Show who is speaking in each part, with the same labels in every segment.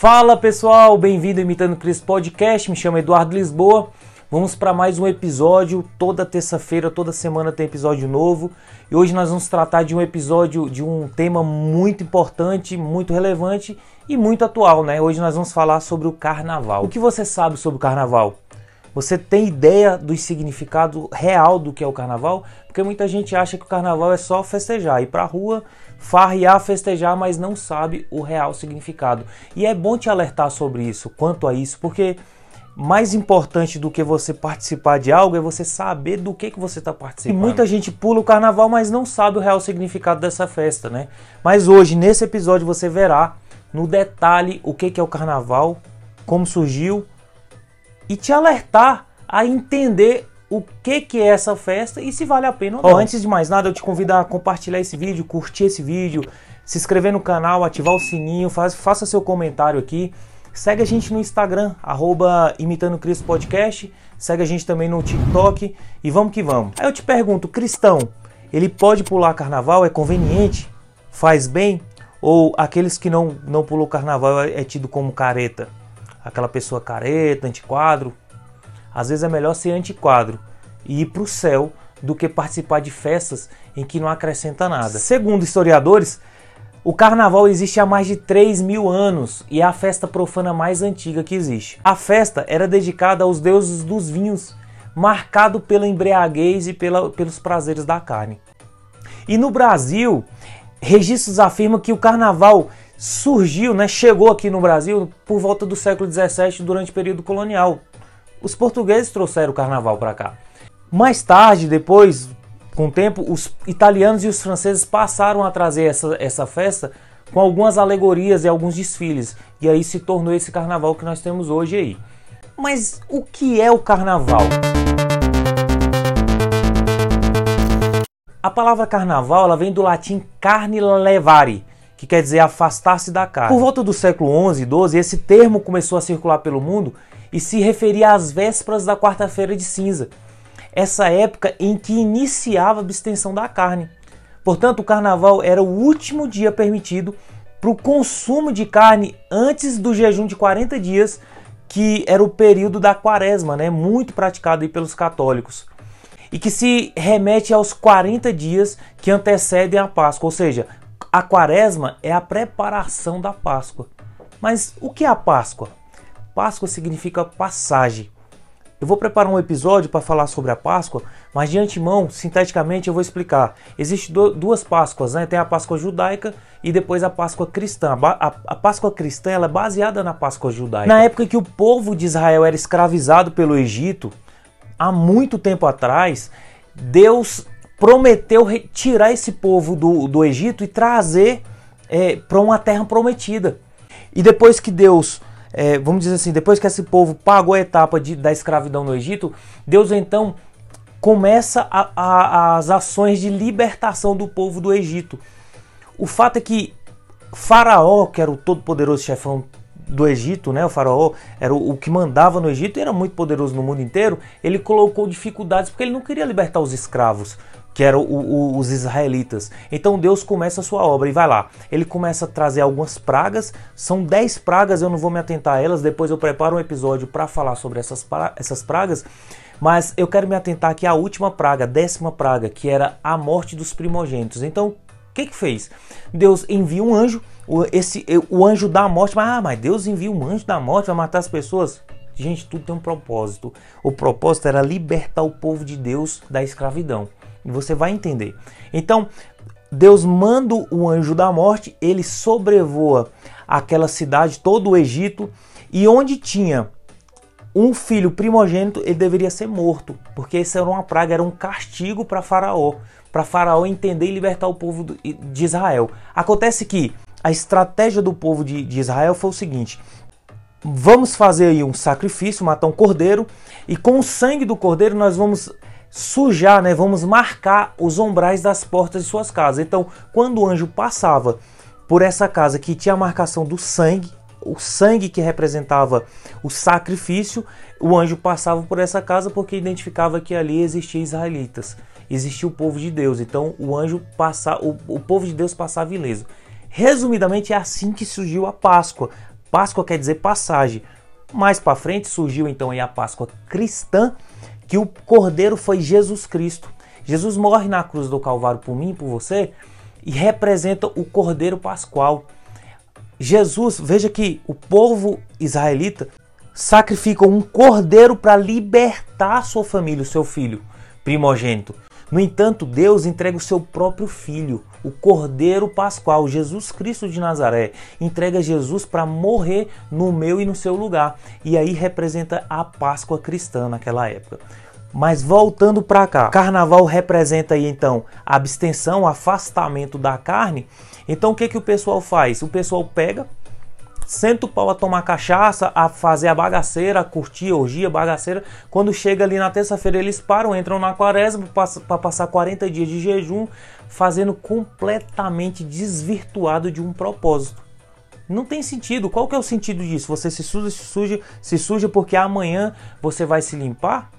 Speaker 1: Fala pessoal, bem-vindo ao Imitando Cristo Podcast. Me chamo Eduardo Lisboa. Vamos para mais um episódio. Toda terça-feira, toda semana tem episódio novo. E hoje nós vamos tratar de um episódio de um tema muito importante, muito relevante e muito atual, né? Hoje nós vamos falar sobre o carnaval. O que você sabe sobre o carnaval? Você tem ideia do significado real do que é o carnaval? Porque muita gente acha que o carnaval é só festejar, ir pra rua, farrear, festejar, mas não sabe o real significado. E é bom te alertar sobre isso, quanto a isso, porque mais importante do que você participar de algo é você saber do que, que você está participando. E muita gente pula o carnaval, mas não sabe o real significado dessa festa, né? Mas hoje, nesse episódio, você verá no detalhe o que, que é o carnaval, como surgiu, e te alertar a entender o que, que é essa festa e se vale a pena ou não. Oh, antes de mais nada, eu te convido a compartilhar esse vídeo, curtir esse vídeo, se inscrever no canal, ativar o sininho, faz, faça seu comentário aqui. Segue a gente no Instagram, arroba Imitando Cristo Podcast. Segue a gente também no TikTok e vamos que vamos. Aí eu te pergunto, cristão, ele pode pular carnaval? É conveniente? Faz bem? Ou aqueles que não, não pulou carnaval é, é tido como careta? Aquela pessoa careta, antiquadro. Às vezes é melhor ser antiquadro e ir para o céu do que participar de festas em que não acrescenta nada. Segundo historiadores, o carnaval existe há mais de 3 mil anos e é a festa profana mais antiga que existe. A festa era dedicada aos deuses dos vinhos, marcado pela embriaguez e pela, pelos prazeres da carne. E no Brasil, registros afirmam que o carnaval surgiu, né, chegou aqui no Brasil por volta do século XVII, durante o período colonial. Os portugueses trouxeram o carnaval para cá. Mais tarde, depois, com o tempo, os italianos e os franceses passaram a trazer essa, essa festa com algumas alegorias e alguns desfiles. E aí se tornou esse carnaval que nós temos hoje aí. Mas o que é o carnaval? A palavra carnaval ela vem do latim carne levare, que quer dizer afastar-se da carne. Por volta do século 11 e 12, esse termo começou a circular pelo mundo e se referia às vésperas da quarta-feira de cinza, essa época em que iniciava a abstenção da carne. Portanto, o carnaval era o último dia permitido para o consumo de carne antes do jejum de 40 dias, que era o período da quaresma, né, muito praticado pelos católicos. E que se remete aos 40 dias que antecedem a Páscoa, ou seja, a quaresma é a preparação da Páscoa. Mas o que é a Páscoa? Páscoa significa passagem. Eu vou preparar um episódio para falar sobre a Páscoa, mas de antemão, sinteticamente, eu vou explicar. Existem duas Páscoas, né? Tem a Páscoa judaica e depois a Páscoa cristã. A, Páscoa cristã é baseada na Páscoa judaica. Na época que o povo de Israel era escravizado pelo Egito, há muito tempo atrás, Deus prometeu tirar esse povo do, do Egito e trazer é, para uma terra prometida. E depois que Deus, é, vamos dizer assim, depois que esse povo pagou a etapa de, da escravidão no Egito, Deus então começa a, a, as ações de libertação do povo do Egito. O fato é que Faraó, que era o todo-poderoso chefão do Egito, né? O faraó era o, o, que mandava no Egito e era muito poderoso no mundo inteiro. Ele colocou dificuldades porque ele não queria libertar os escravos que eram os israelitas. Então Deus começa a sua obra e vai lá. Ele começa a trazer algumas pragas, são 10 pragas, eu não vou me atentar a elas, depois eu preparo um episódio para falar sobre essas, essas pragas. Mas eu quero me atentar aqui à última praga, décima praga, que era a morte dos primogênitos. Então, o que que fez? Deus envia um anjo, o, esse, o anjo da morte, mas, ah, mas Deus envia um anjo da morte para matar as pessoas. Gente, tudo tem um propósito. O propósito era libertar o povo de Deus da escravidão. Você vai entender. Então, Deus manda o anjo da morte, ele sobrevoa aquela cidade, todo o Egito, e onde tinha um filho primogênito, ele deveria ser morto, porque isso era uma praga, era um castigo para Faraó, para Faraó entender e libertar o povo de Israel. Acontece que a estratégia do povo de, de Israel foi o seguinte: vamos fazer aí um sacrifício, matar um cordeiro, e com o sangue do cordeiro nós vamos sujar, né? Vamos marcar os umbrais das portas de suas casas. Então, quando o anjo passava por essa casa que tinha a marcação do sangue, o sangue que representava o sacrifício, o anjo passava por essa casa porque identificava que ali existia israelitas, existia o povo de Deus. Então, o anjo passa, o, o povo de Deus passava ileso. Resumidamente, é assim que surgiu a Páscoa. Páscoa quer dizer passagem. Mais para frente surgiu então a Páscoa cristã, que o cordeiro foi Jesus Cristo. Jesus morre na cruz do Calvário por mim e por você e representa o cordeiro pascual. Jesus, veja que o povo israelita sacrifica um cordeiro para libertar sua família, o seu filho primogênito. No entanto, Deus entrega o seu próprio filho, o Cordeiro Pascual, Jesus Cristo de Nazaré. Entrega Jesus para morrer no meu e no seu lugar. E aí representa a Páscoa cristã naquela época. Mas voltando para cá, carnaval representa aí então abstenção, afastamento da carne. Então o que, que o pessoal faz? O pessoal pega, senta o pau a tomar cachaça, a fazer a bagaceira, a curtir a orgia, bagaceira. Quando chega ali na terça-feira, eles param, entram na quaresma para passar 40 dias de jejum, fazendo completamente desvirtuado de um propósito. Não tem sentido. Qual que é o sentido disso? Você se suja, se suja, se suja porque amanhã você vai se limpar?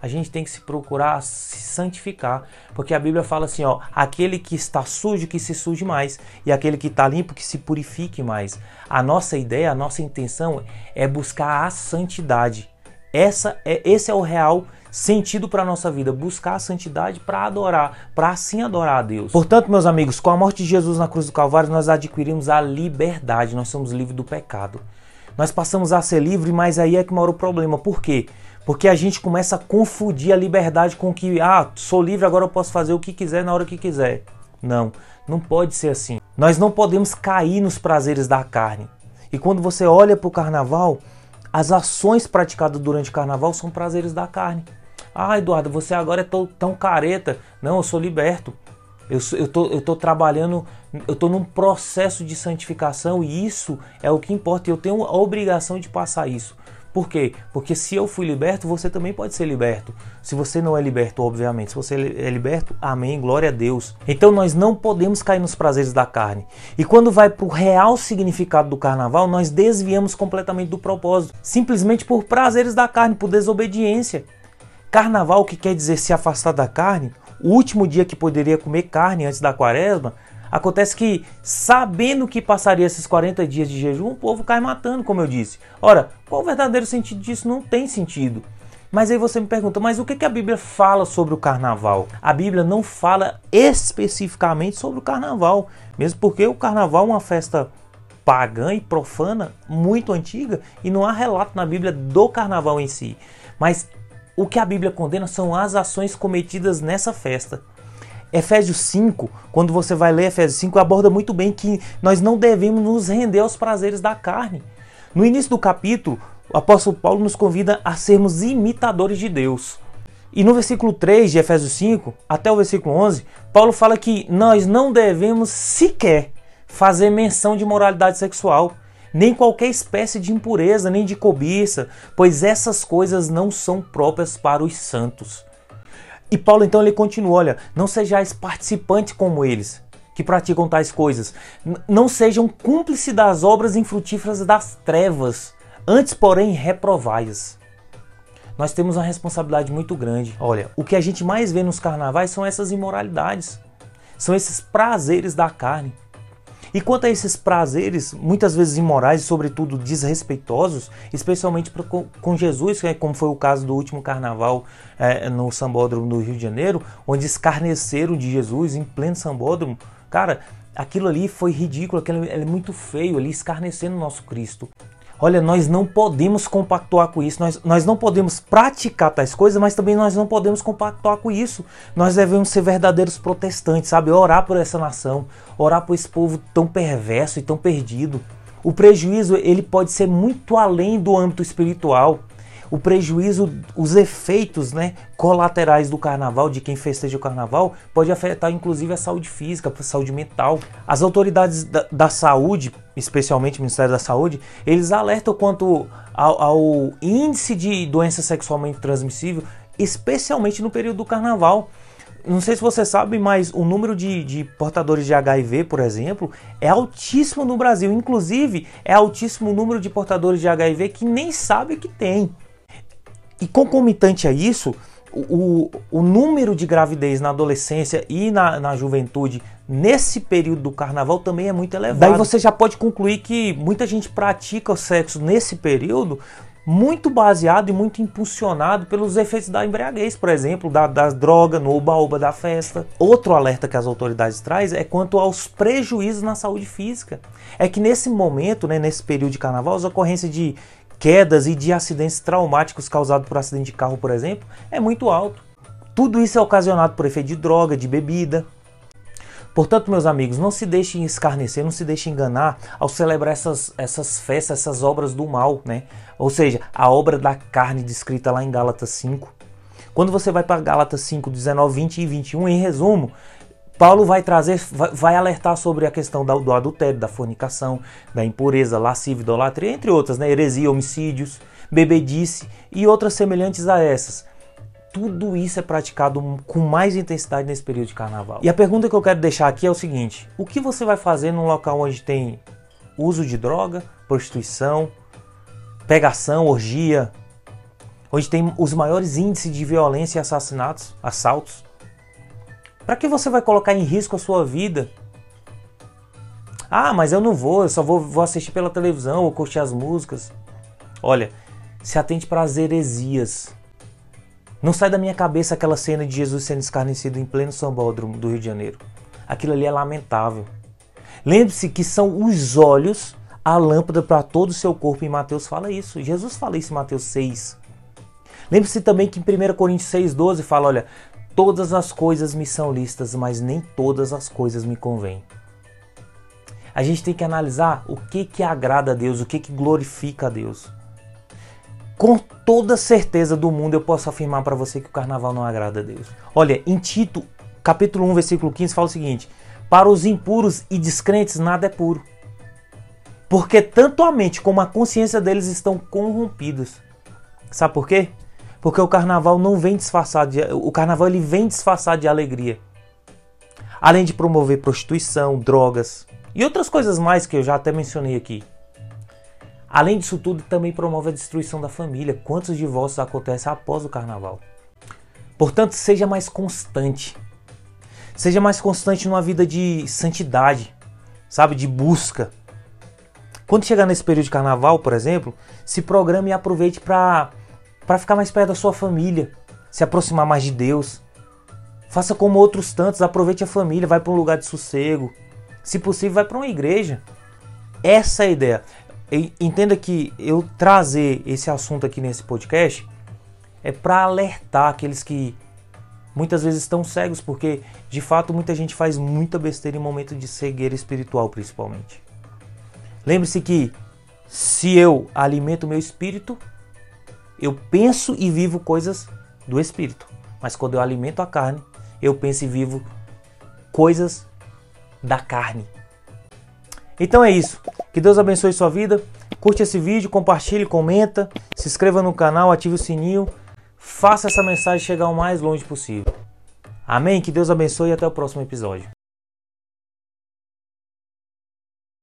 Speaker 1: A gente tem que se procurar se santificar, porque a Bíblia fala assim, ó, aquele que está sujo que se suje mais e aquele que está limpo que se purifique mais. A nossa ideia, a nossa intenção é buscar a santidade. Essa é esse é o real sentido para a nossa vida, buscar a santidade para adorar, para assim adorar a Deus. Portanto, meus amigos, com a morte de Jesus na cruz do Calvário, nós adquirimos a liberdade, nós somos livres do pecado. Nós passamos a ser livres, mas aí é que mora o problema. Por quê? Porque a gente começa a confundir a liberdade com que, ah, sou livre, agora eu posso fazer o que quiser na hora que quiser. Não, não pode ser assim. Nós não podemos cair nos prazeres da carne. E quando você olha para o carnaval, as ações praticadas durante o carnaval são prazeres da carne. Ah, Eduardo, você agora é tão, tão careta. Não, eu sou liberto. Eu, eu, tô, eu tô trabalhando, eu tô num processo de santificação e isso é o que importa. Eu tenho a obrigação de passar isso. Por quê? Porque se eu fui liberto, você também pode ser liberto. Se você não é liberto, obviamente. Se você é liberto, amém, glória a Deus. Então nós não podemos cair nos prazeres da carne. E quando vai para o real significado do carnaval, nós desviamos completamente do propósito. Simplesmente por prazeres da carne, por desobediência. Carnaval, que quer dizer se afastar da carne, o último dia que poderia comer carne antes da quaresma, Acontece que, sabendo que passaria esses 40 dias de jejum, o povo cai matando, como eu disse. Ora, qual o verdadeiro sentido disso? Não tem sentido. Mas aí você me pergunta, mas o que, a Bíblia fala sobre o carnaval? A Bíblia não fala especificamente sobre o carnaval, mesmo porque o carnaval é uma festa pagã e profana muito antiga e não há relato na Bíblia do carnaval em si. Mas o que a Bíblia condena são as ações cometidas nessa festa. Efésios 5, quando você vai ler Efésios 5, aborda muito bem que nós não devemos nos render aos prazeres da carne. No início do capítulo, o apóstolo Paulo nos convida a sermos imitadores de Deus. E no versículo 3 de Efésios 5 até o versículo 11, Paulo fala que nós não devemos sequer fazer menção de moralidade sexual, nem qualquer espécie de impureza, nem de cobiça, pois essas coisas não são próprias para os santos. E Paulo então ele continua, olha, não sejais participantes como eles, que praticam tais coisas. não sejam cúmplices das obras infrutíferas das trevas, antes porém reprovai-as. Nós temos uma responsabilidade muito grande. Olha, o que a gente mais vê nos carnavais são essas imoralidades. São esses prazeres da carne. E quanto a esses prazeres, muitas vezes imorais e, sobretudo, desrespeitosos, especialmente com Jesus, é como foi o caso do último carnaval é, no Sambódromo do Rio de Janeiro, onde escarneceram de Jesus em pleno Sambódromo. Cara, aquilo ali foi ridículo, aquilo é muito feio ali, escarnecendo o nosso Cristo. Olha, nós não podemos compactuar com isso, nós, nós não podemos praticar tais coisas, mas também nós não podemos compactuar com isso. Nós devemos ser verdadeiros protestantes, sabe? Orar por essa nação, orar por esse povo tão perverso e tão perdido. O prejuízo ele pode ser muito além do âmbito espiritual o prejuízo, os efeitos né, colaterais do carnaval, de quem festeja o carnaval, pode afetar inclusive a saúde física, a saúde mental. As autoridades da, da saúde, especialmente o Ministério da Saúde, eles alertam quanto ao, ao índice de doença sexualmente transmissível, especialmente no período do carnaval. Não sei se você sabe, mas o número de, de, portadores de HIV, por exemplo, é altíssimo no Brasil. Inclusive, é altíssimo o número de portadores de HIV que nem sabe que tem. E concomitante a isso, o, o número de gravidez na adolescência e na, na juventude nesse período do carnaval também é muito elevado. Daí você já pode concluir que muita gente pratica o sexo nesse período muito baseado e muito impulsionado pelos efeitos da embriaguez, por exemplo, da, das drogas, no oba-oba da festa. Outro alerta que as autoridades trazem é quanto aos prejuízos na saúde física. É que nesse momento, né, nesse período de carnaval, as ocorrências de quedas e de acidentes traumáticos causados por acidente de carro, por exemplo, é muito alto. Tudo isso é ocasionado por efeito de droga, de bebida, Portanto, meus amigos, não se deixem escarnecer, não se deixem enganar ao celebrar essas, essas festas, essas obras do mal, né? Ou seja, a obra da carne descrita lá em Gálatas 5. Quando você vai para Gálatas 5, 19, 20 e 21, em resumo, Paulo vai trazer, vai, alertar sobre a questão do, adultério, da fornicação, da impureza, lascívia, idolatria, entre outras, né? Heresia, homicídios, bebedice e outras semelhantes a essas tudo isso é praticado com mais intensidade nesse período de carnaval. E a pergunta que eu quero deixar aqui é o seguinte: o que você vai fazer num local onde tem uso de droga, prostituição, pegação, orgia, onde tem os maiores índices de violência e assassinatos, assaltos? Para que você vai colocar em risco a sua vida? Ah, mas eu não vou, eu só vou, vou assistir pela televisão ou curtir as músicas. Olha, se atente para as heresias não sai da minha cabeça aquela cena de Jesus sendo escarnecido em pleno sambódromo do Rio de Janeiro. Aquilo ali é lamentável. Lembre-se que são os olhos a lâmpada para todo o seu corpo. E Mateus fala isso. Jesus fala isso em Mateus 6. Lembre-se também que em 1 Coríntios 6,12 fala: olha, todas as coisas me são listas, mas nem todas as coisas me convêm. A gente tem que analisar o que, que agrada a Deus, o que, que glorifica a Deus. Com toda certeza do mundo eu posso afirmar para você que o carnaval não agrada a Deus. Olha, em Tito, capítulo 1, versículo 15, fala o seguinte: Para os impuros e descrentes nada é puro. Porque tanto a mente como a consciência deles estão corrompidos. Sabe por quê? Porque o carnaval não vem disfarçado de, o carnaval ele vem disfarçado de alegria. Além de promover prostituição, drogas e outras coisas mais que eu já até mencionei aqui. Além disso tudo, também promove a destruição da família. Quantos divórcios acontecem após o carnaval? Portanto, seja mais constante. Seja mais constante numa vida de santidade, sabe, de busca. Quando chegar nesse período de carnaval, por exemplo, se programe e aproveite para para ficar mais perto da sua família, se aproximar mais de Deus. Faça como outros tantos, aproveite a família, vai para um lugar de sossego. Se possível, vai para uma igreja. Essa é a ideia entenda que eu trazer esse assunto aqui nesse podcast é para alertar aqueles que muitas vezes estão cegos, porque de fato muita gente faz muita besteira em momento de cegueira espiritual, principalmente. Lembre-se que se eu alimento meu espírito, eu penso e vivo coisas do espírito. Mas quando eu alimento a carne, eu penso e vivo coisas da carne. Então é isso. Que Deus abençoe sua vida. Curte esse vídeo, compartilhe, comenta, se inscreva no canal, ative o sininho. Faça essa mensagem chegar o mais longe possível. Amém? Que Deus abençoe e até o próximo episódio.